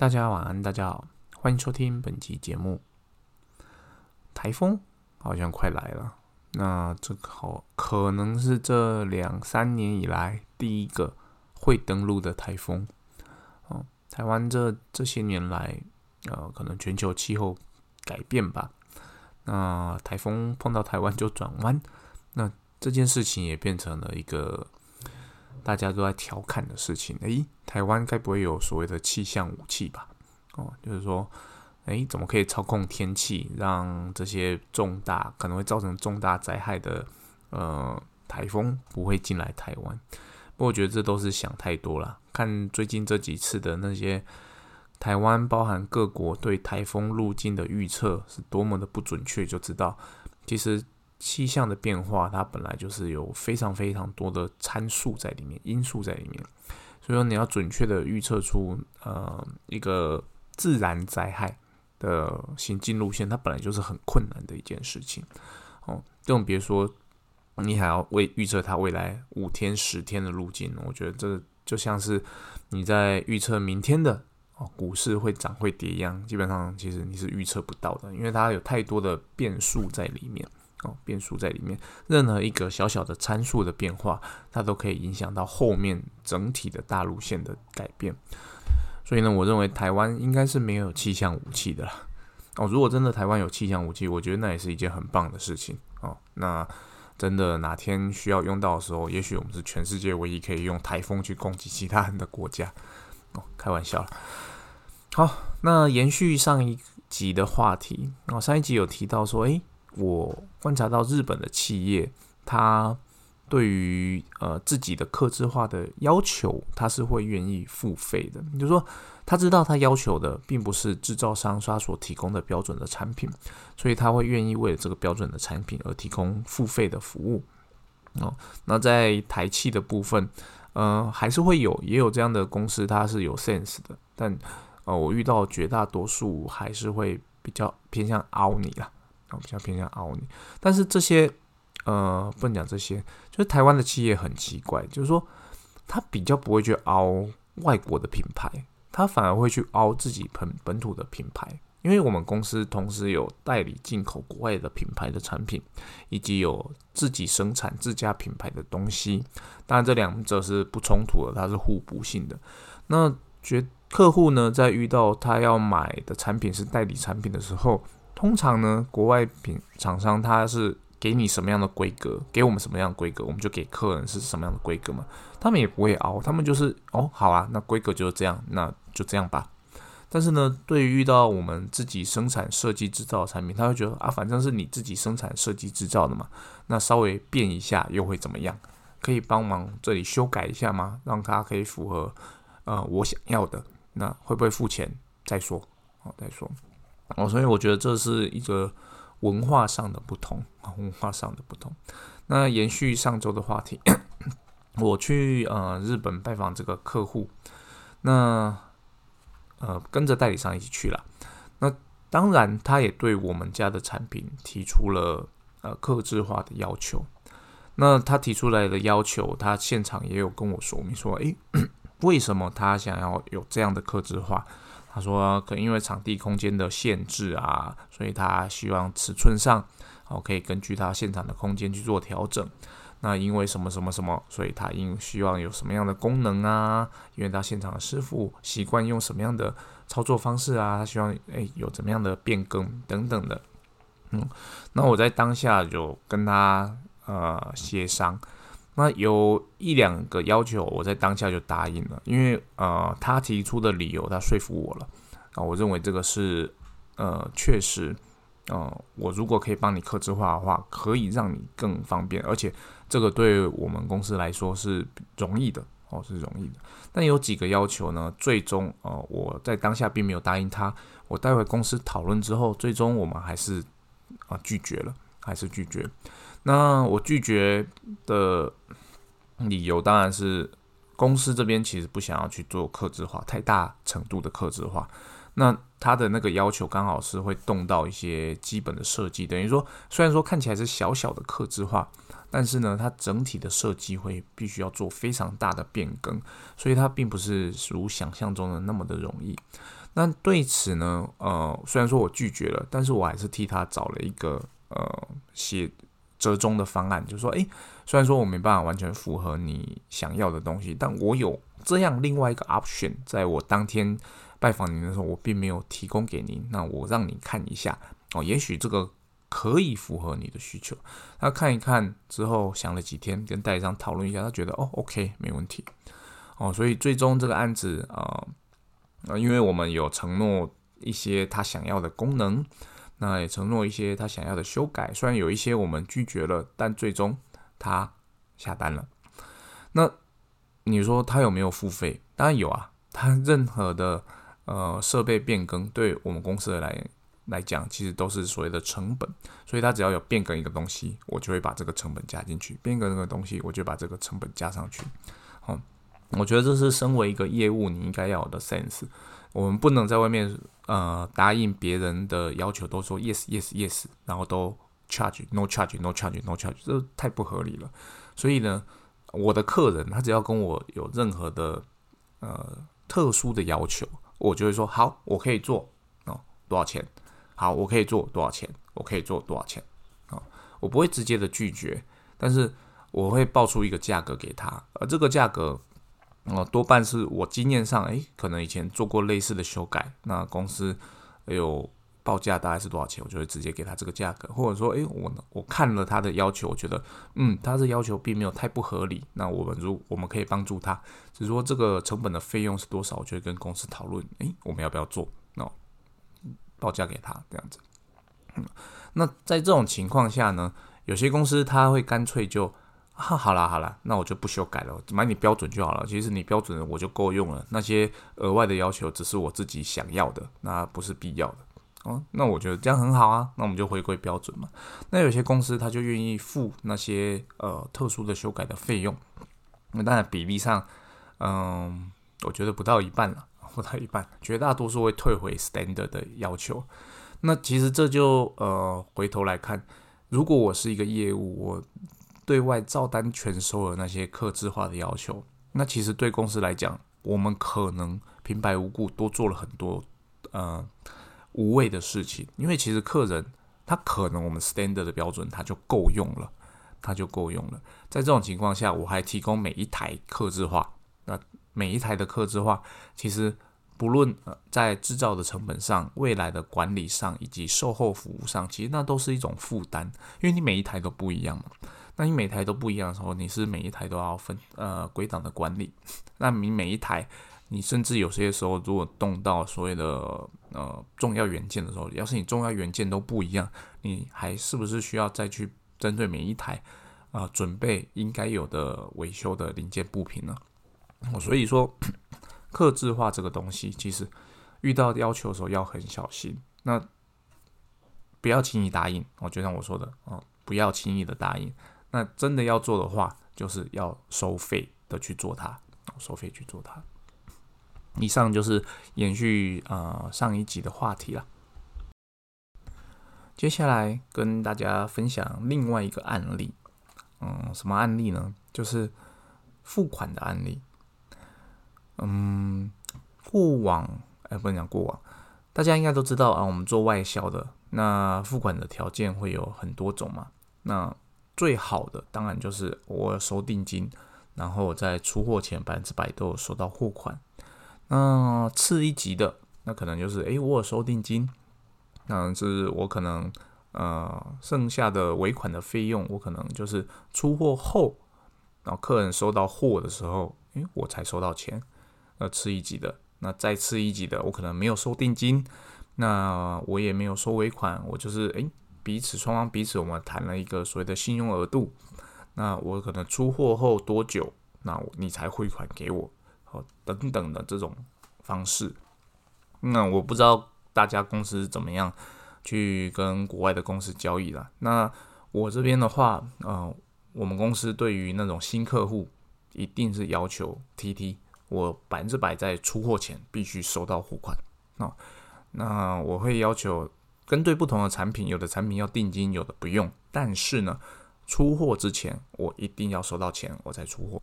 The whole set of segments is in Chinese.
大家晚安，大家好，欢迎收听本期节目。台风好像快来了，那这好可能是这两三年以来第一个会登陆的台风。哦，台湾这这些年来，呃，可能全球气候改变吧，那台风碰到台湾就转弯，那这件事情也变成了一个。大家都在调侃的事情，诶，台湾该不会有所谓的气象武器吧？哦，就是说，诶，怎么可以操控天气，让这些重大可能会造成重大灾害的呃台风不会进来台湾？不过我觉得这都是想太多了。看最近这几次的那些台湾包含各国对台风路径的预测是多么的不准确，就知道其实。气象的变化，它本来就是有非常非常多的参数在里面，因素在里面。所以说，你要准确的预测出呃一个自然灾害的行进路线，它本来就是很困难的一件事情。哦，更别说你还要为预测它未来五天、十天的路径。我觉得这就像是你在预测明天的哦股市会涨会跌一样，基本上其实你是预测不到的，因为它有太多的变数在里面。哦，变数在里面，任何一个小小的参数的变化，它都可以影响到后面整体的大路线的改变。所以呢，我认为台湾应该是没有气象武器的啦哦，如果真的台湾有气象武器，我觉得那也是一件很棒的事情哦。那真的哪天需要用到的时候，也许我们是全世界唯一可以用台风去攻击其他人的国家。哦，开玩笑了。好，那延续上一集的话题哦，上一集有提到说，诶。我观察到日本的企业，它对于呃自己的刻制化的要求，它是会愿意付费的。就是说，他知道他要求的并不是制造商他所提供的标准的产品，所以他会愿意为了这个标准的产品而提供付费的服务。哦，那在台气的部分，呃，还是会有也有这样的公司，它是有 sense 的，但呃，我遇到绝大多数还是会比较偏向凹你啦。比较偏向凹你，但是这些呃，不能讲这些，就是台湾的企业很奇怪，就是说他比较不会去凹外国的品牌，他反而会去凹自己本本土的品牌，因为我们公司同时有代理进口国外的品牌的产品，以及有自己生产自家品牌的东西，当然这两者是不冲突的，它是互补性的。那觉客户呢，在遇到他要买的产品是代理产品的时候，通常呢，国外品厂商他是给你什么样的规格，给我们什么样的规格，我们就给客人是什么样的规格嘛。他们也不会熬，他们就是哦，好啊，那规格就是这样，那就这样吧。但是呢，对于遇到我们自己生产设计制造的产品，他会觉得啊，反正是你自己生产设计制造的嘛，那稍微变一下又会怎么样？可以帮忙这里修改一下吗？让它可以符合呃我想要的，那会不会付钱？再说，好再说。哦，所以我觉得这是一个文化上的不同，文化上的不同。那延续上周的话题，我去呃日本拜访这个客户，那呃跟着代理商一起去了。那当然，他也对我们家的产品提出了呃克制化的要求。那他提出来的要求，他现场也有跟我说明说，诶，为什么他想要有这样的克制化？他说，可因为场地空间的限制啊，所以他希望尺寸上，哦，可以根据他现场的空间去做调整。那因为什么什么什么，所以他应希望有什么样的功能啊？因为他现场的师傅习惯用什么样的操作方式啊？他希望诶有怎么样的变更等等的。嗯，那我在当下就跟他呃协商。那有一两个要求，我在当下就答应了，因为呃，他提出的理由，他说服我了啊。我认为这个是呃，确实，呃，我如果可以帮你克制化的话，可以让你更方便，而且这个对我们公司来说是容易的哦，是容易的。但有几个要求呢，最终呃，我在当下并没有答应他。我待会公司讨论之后，最终我们还是啊拒绝了，还是拒绝。那我拒绝的理由当然是公司这边其实不想要去做克制化，太大程度的克制化。那他的那个要求刚好是会动到一些基本的设计，等于说虽然说看起来是小小的克制化，但是呢，它整体的设计会必须要做非常大的变更，所以它并不是如想象中的那么的容易。那对此呢，呃，虽然说我拒绝了，但是我还是替他找了一个呃写折中的方案，就是说，诶，虽然说我没办法完全符合你想要的东西，但我有这样另外一个 option，在我当天拜访您的时候，我并没有提供给您，那我让你看一下哦，也许这个可以符合你的需求。他看一看之后，想了几天，跟代理商讨论一下，他觉得哦，OK，没问题哦，所以最终这个案子啊。啊，因为我们有承诺一些他想要的功能，那也承诺一些他想要的修改。虽然有一些我们拒绝了，但最终他下单了。那你说他有没有付费？当然有啊。他任何的呃设备变更，对我们公司来来讲，其实都是所谓的成本。所以他只要有变更一个东西，我就会把这个成本加进去；变更那个东西，我就把这个成本加上去。好。我觉得这是身为一个业务你应该要有的 sense。我们不能在外面呃答应别人的要求都说 yes yes yes，然后都 charge no charge no charge no charge，这太不合理了。所以呢，我的客人他只要跟我有任何的呃特殊的要求，我就会说好，我可以做哦，多少钱？好，我可以做多少钱？我可以做多少钱？啊，我不会直接的拒绝，但是我会报出一个价格给他，而这个价格。哦，多半是我经验上，诶，可能以前做过类似的修改，那公司有报价大概是多少钱，我就会直接给他这个价格，或者说，诶，我我看了他的要求，我觉得，嗯，他的要求并没有太不合理，那我们如我们可以帮助他，只是说这个成本的费用是多少，我就会跟公司讨论，诶，我们要不要做？那报价给他这样子。嗯，那在这种情况下呢，有些公司他会干脆就。哈，好啦好啦，那我就不修改了，买你标准就好了。其实你标准的我就够用了，那些额外的要求只是我自己想要的，那不是必要的哦。那我觉得这样很好啊，那我们就回归标准嘛。那有些公司他就愿意付那些呃特殊的修改的费用，那当然比例上，嗯，我觉得不到一半了，不到一半，绝大多数会退回 standard 的要求。那其实这就呃回头来看，如果我是一个业务，我。对外照单全收的那些客制化的要求，那其实对公司来讲，我们可能平白无故多做了很多呃无谓的事情，因为其实客人他可能我们 standard 的标准他就够用了，他就够用了。在这种情况下，我还提供每一台客制化，那每一台的客制化，其实不论在制造的成本上、未来的管理上以及售后服务上，其实那都是一种负担，因为你每一台都不一样嘛。那你每台都不一样的时候，你是每一台都要分呃归档的管理。那你每一台，你甚至有些时候如果动到所谓的呃重要元件的时候，要是你重要元件都不一样，你还是不是需要再去针对每一台啊准备应该有的维修的零件部品呢？所以说，克制化这个东西，其实遇到要求的时候要很小心。那不要轻易答应。我就像我说的哦，不要轻易的答应。那真的要做的话，就是要收费的去做它，收费去做它。以上就是延续呃上一集的话题了。接下来跟大家分享另外一个案例，嗯，什么案例呢？就是付款的案例。嗯，过往哎，不能讲过往，大家应该都知道啊，我们做外销的，那付款的条件会有很多种嘛，那。最好的当然就是我收定金，然后在出货前百分之百都有收到货款。那次一级的，那可能就是诶，我有收定金，那是我可能呃剩下的尾款的费用，我可能就是出货后，然后客人收到货的时候，诶，我才收到钱。那次一级的，那再次一级的，我可能没有收定金，那我也没有收尾款，我就是诶。彼此双方彼此，我们谈了一个所谓的信用额度。那我可能出货后多久，那你才汇款给我？好，等等的这种方式。那我不知道大家公司怎么样去跟国外的公司交易了。那我这边的话，呃，我们公司对于那种新客户，一定是要求 TT，我百分之百在出货前必须收到货款。那那我会要求。针对不同的产品，有的产品要定金，有的不用。但是呢，出货之前，我一定要收到钱，我才出货。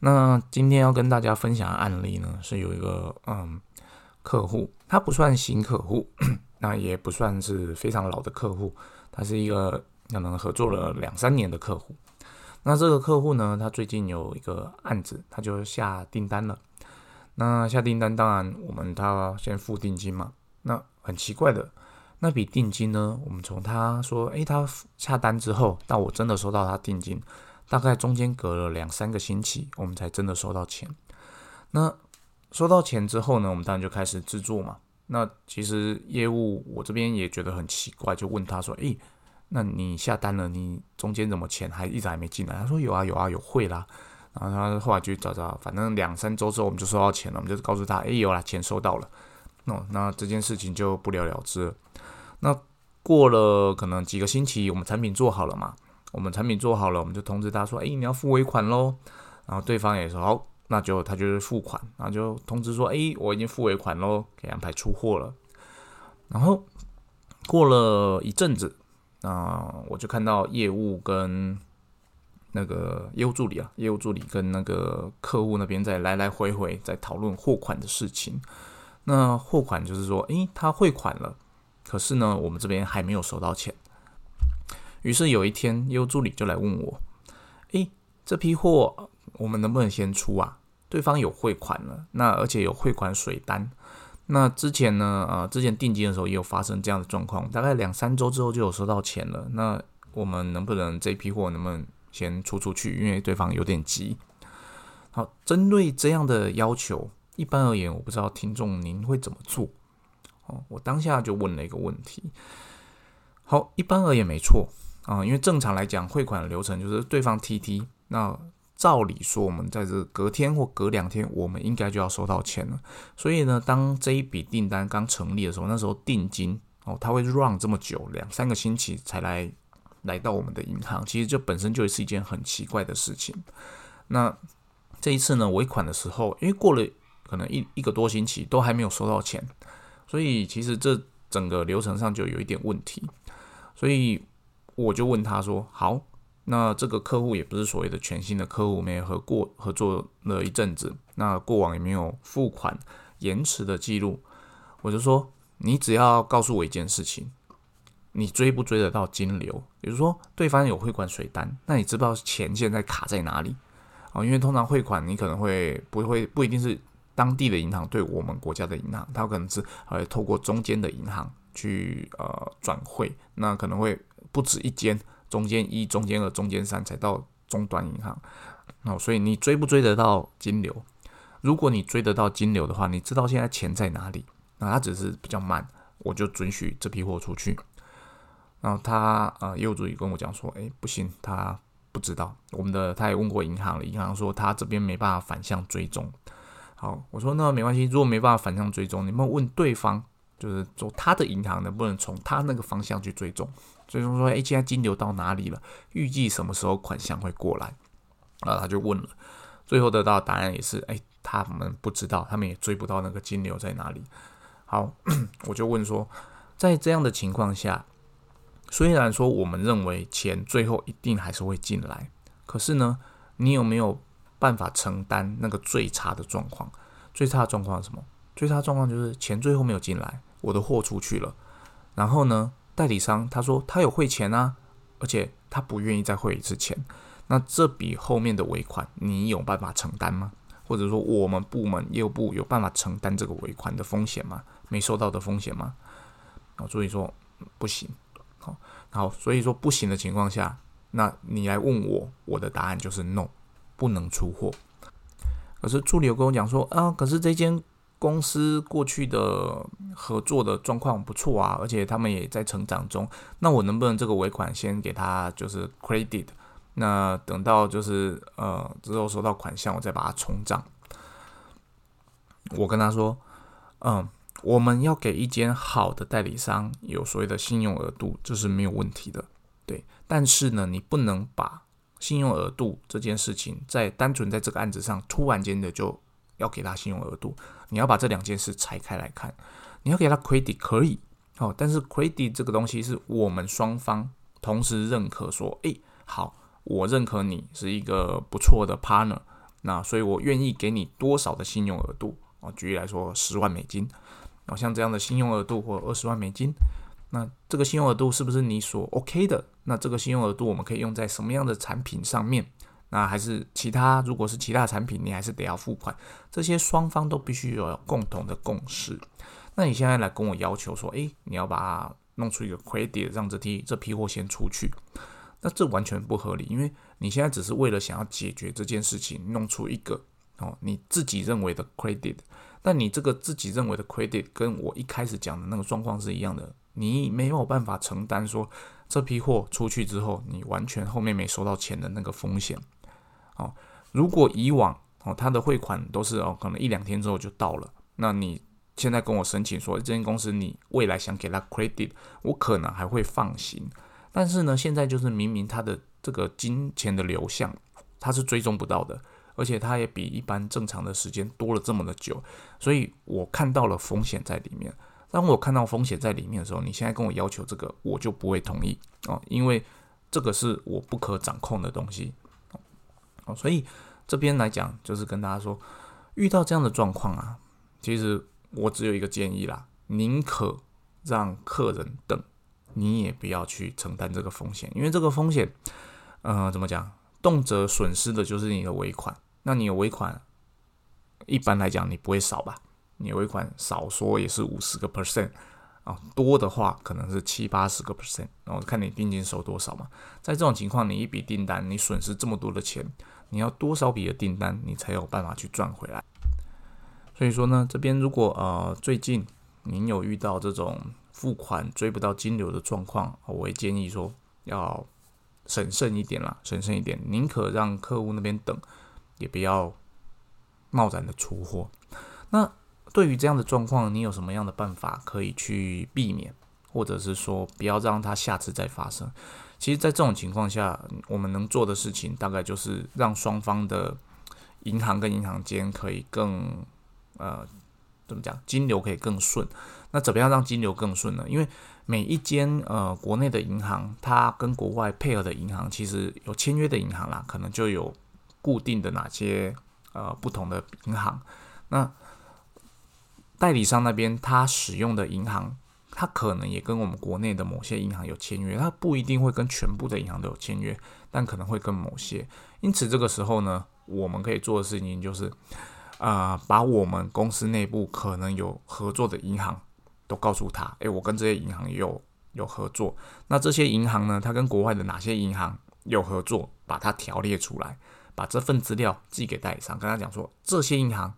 那今天要跟大家分享的案例呢，是有一个嗯客户，他不算新客户，那也不算是非常老的客户，他是一个可能合作了两三年的客户。那这个客户呢，他最近有一个案子，他就下订单了。那下订单，当然我们他先付定金嘛。那很奇怪的，那笔定金呢，我们从他说，诶，他下单之后，到我真的收到他定金，大概中间隔了两三个星期，我们才真的收到钱。那收到钱之后呢，我们当然就开始制作嘛。那其实业务我这边也觉得很奇怪，就问他说，诶。那你下单了，你中间怎么钱还一直还没进来？他说有啊有啊有汇啦，然后他后来就找找，反正两三周之后我们就收到钱了，我们就告诉他，哎有啦，钱收到了，那那这件事情就不了了之。那过了可能几个星期，我们产品做好了嘛，我们产品做好了，我们就通知他说，哎你要付尾款喽，然后对方也说好，那就他就是付款，然后就通知说，哎我已经付尾款喽，给安排出货了。然后过了一阵子。那我就看到业务跟那个业务助理啊，业务助理跟那个客户那边在来来回回在讨论货款的事情。那货款就是说，诶，他汇款了，可是呢，我们这边还没有收到钱。于是有一天，业务助理就来问我，诶，这批货我们能不能先出啊？对方有汇款了，那而且有汇款水单。那之前呢？呃，之前定金的时候也有发生这样的状况，大概两三周之后就有收到钱了。那我们能不能这批货能不能先出出去？因为对方有点急。好，针对这样的要求，一般而言，我不知道听众您会怎么做？我当下就问了一个问题。好，一般而言没错啊，因为正常来讲，汇款的流程就是对方 TT 那。照理说，我们在这隔天或隔两天，我们应该就要收到钱了。所以呢，当这一笔订单刚成立的时候，那时候定金哦，它会 run 这么久，两三个星期才来来到我们的银行，其实这本身就是一件很奇怪的事情。那这一次呢，尾款的时候，因为过了可能一一个多星期都还没有收到钱，所以其实这整个流程上就有一点问题。所以我就问他说：“好。”那这个客户也不是所谓的全新的客户，我们也合过合作了一阵子。那过往也没有付款延迟的记录，我就说你只要告诉我一件事情，你追不追得到金流？比如说对方有汇款水单，那你知不知道钱现在卡在哪里？哦，因为通常汇款你可能会不会不一定是当地的银行对我们国家的银行，它可能是呃透过中间的银行去呃转汇，那可能会不止一间。中间一、中间二、中间三才到终端银行，哦，所以你追不追得到金流？如果你追得到金流的话，你知道现在钱在哪里？那他只是比较慢，我就准许这批货出去。然后他呃业务助理跟我讲说，哎，不行，他不知道。我们的他也问过银行了，银行说他这边没办法反向追踪。好，我说那没关系，如果没办法反向追踪，你们问对方，就是说他的银行能不能从他那个方向去追踪？追踪说：“哎，现在金流到哪里了？预计什么时候款项会过来？”啊，他就问了，最后得到答案也是：“哎，他们不知道，他们也追不到那个金流在哪里。”好，我就问说，在这样的情况下，虽然说我们认为钱最后一定还是会进来，可是呢，你有没有办法承担那个最差的状况？最差的状况是什么？最差状况就是钱最后没有进来，我的货出去了，然后呢？代理商他说他有汇钱啊，而且他不愿意再汇一次钱。那这笔后面的尾款，你有办法承担吗？或者说我们部门业务部有办法承担这个尾款的风险吗？没收到的风险吗？啊，所以说不行。好，好，所以说不行的情况下，那你来问我，我的答案就是 no，不能出货。可是助理有跟我讲说啊，可是这间。公司过去的合作的状况不错啊，而且他们也在成长中。那我能不能这个尾款先给他就是 credit？那等到就是呃之后收到款项，我再把它冲账。我跟他说，嗯，我们要给一间好的代理商有所谓的信用额度，这是没有问题的，对。但是呢，你不能把信用额度这件事情在单纯在这个案子上突然间的就。要给他信用额度，你要把这两件事拆开来看。你要给他 credit 可以，哦，但是 credit 这个东西是我们双方同时认可，说，诶，好，我认可你是一个不错的 partner，那所以我愿意给你多少的信用额度啊？举例来说，十万美金，啊，像这样的信用额度或二十万美金，那这个信用额度是不是你所 OK 的？那这个信用额度我们可以用在什么样的产品上面？那还是其他，如果是其他产品，你还是得要付款。这些双方都必须有共同的共识。那你现在来跟我要求说，诶，你要把弄出一个 credit，让这批这批货先出去，那这完全不合理，因为你现在只是为了想要解决这件事情，弄出一个哦你自己认为的 credit。但你这个自己认为的 credit，跟我一开始讲的那个状况是一样的，你没有办法承担说这批货出去之后，你完全后面没收到钱的那个风险。哦，如果以往哦，他的汇款都是哦，可能一两天之后就到了。那你现在跟我申请说，这间公司你未来想给他 credit，我可能还会放心。但是呢，现在就是明明他的这个金钱的流向，他是追踪不到的，而且他也比一般正常的时间多了这么的久，所以我看到了风险在里面。当我看到风险在里面的时候，你现在跟我要求这个，我就不会同意哦，因为这个是我不可掌控的东西。哦，所以这边来讲，就是跟大家说，遇到这样的状况啊，其实我只有一个建议啦，宁可让客人等，你也不要去承担这个风险，因为这个风险，呃，怎么讲，动辄损失的就是你的尾款。那你有尾款，一般来讲你不会少吧？你尾款少说也是五十个 percent。啊，多的话可能是七八十个 percent，然后看你定金收多少嘛。在这种情况，你一笔订单你损失这么多的钱，你要多少笔的订单你才有办法去赚回来？所以说呢，这边如果呃最近您有遇到这种付款追不到金流的状况，我会建议说要审慎一点啦，审慎一点，宁可让客户那边等，也不要贸然的出货。那。对于这样的状况，你有什么样的办法可以去避免，或者是说不要让它下次再发生？其实，在这种情况下，我们能做的事情大概就是让双方的银行跟银行间可以更呃怎么讲，金流可以更顺。那怎么样让金流更顺呢？因为每一间呃国内的银行，它跟国外配合的银行，其实有签约的银行啦，可能就有固定的哪些呃不同的银行。那代理商那边他使用的银行，他可能也跟我们国内的某些银行有签约，他不一定会跟全部的银行都有签约，但可能会跟某些。因此这个时候呢，我们可以做的事情就是，啊，把我们公司内部可能有合作的银行都告诉他，诶，我跟这些银行有有合作。那这些银行呢，他跟国外的哪些银行有合作，把它条列出来，把这份资料寄给代理商，跟他讲说，这些银行。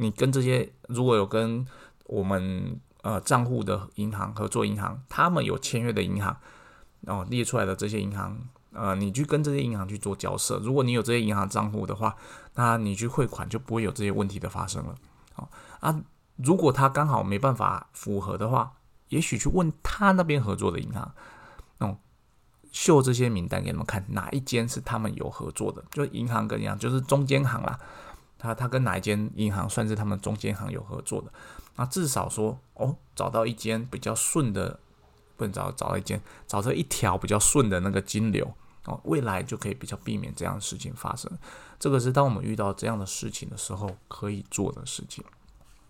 你跟这些如果有跟我们呃账户的银行合作银行，他们有签约的银行，哦列出来的这些银行，呃，你去跟这些银行去做交涉。如果你有这些银行账户的话，那你去汇款就不会有这些问题的发生了。哦啊，如果他刚好没办法符合的话，也许去问他那边合作的银行，哦，秀这些名单给他们看，哪一间是他们有合作的，就是银行跟银行就是中间行啦。他他跟哪一间银行算是他们中间行有合作的？那至少说哦，找到一间比较顺的，不能找找到一间，找到一条比较顺的那个金流哦，未来就可以比较避免这样的事情发生。这个是当我们遇到这样的事情的时候可以做的事情。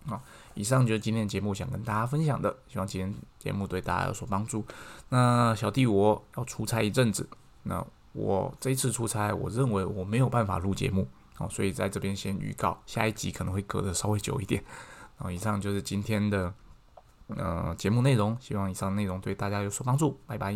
啊，以上就是今天节目想跟大家分享的，希望今天节目对大家有所帮助。那小弟我要出差一阵子，那我这一次出差，我认为我没有办法录节目。哦，所以在这边先预告，下一集可能会隔得稍微久一点。然哦，以上就是今天的呃节目内容，希望以上内容对大家有所帮助，拜拜。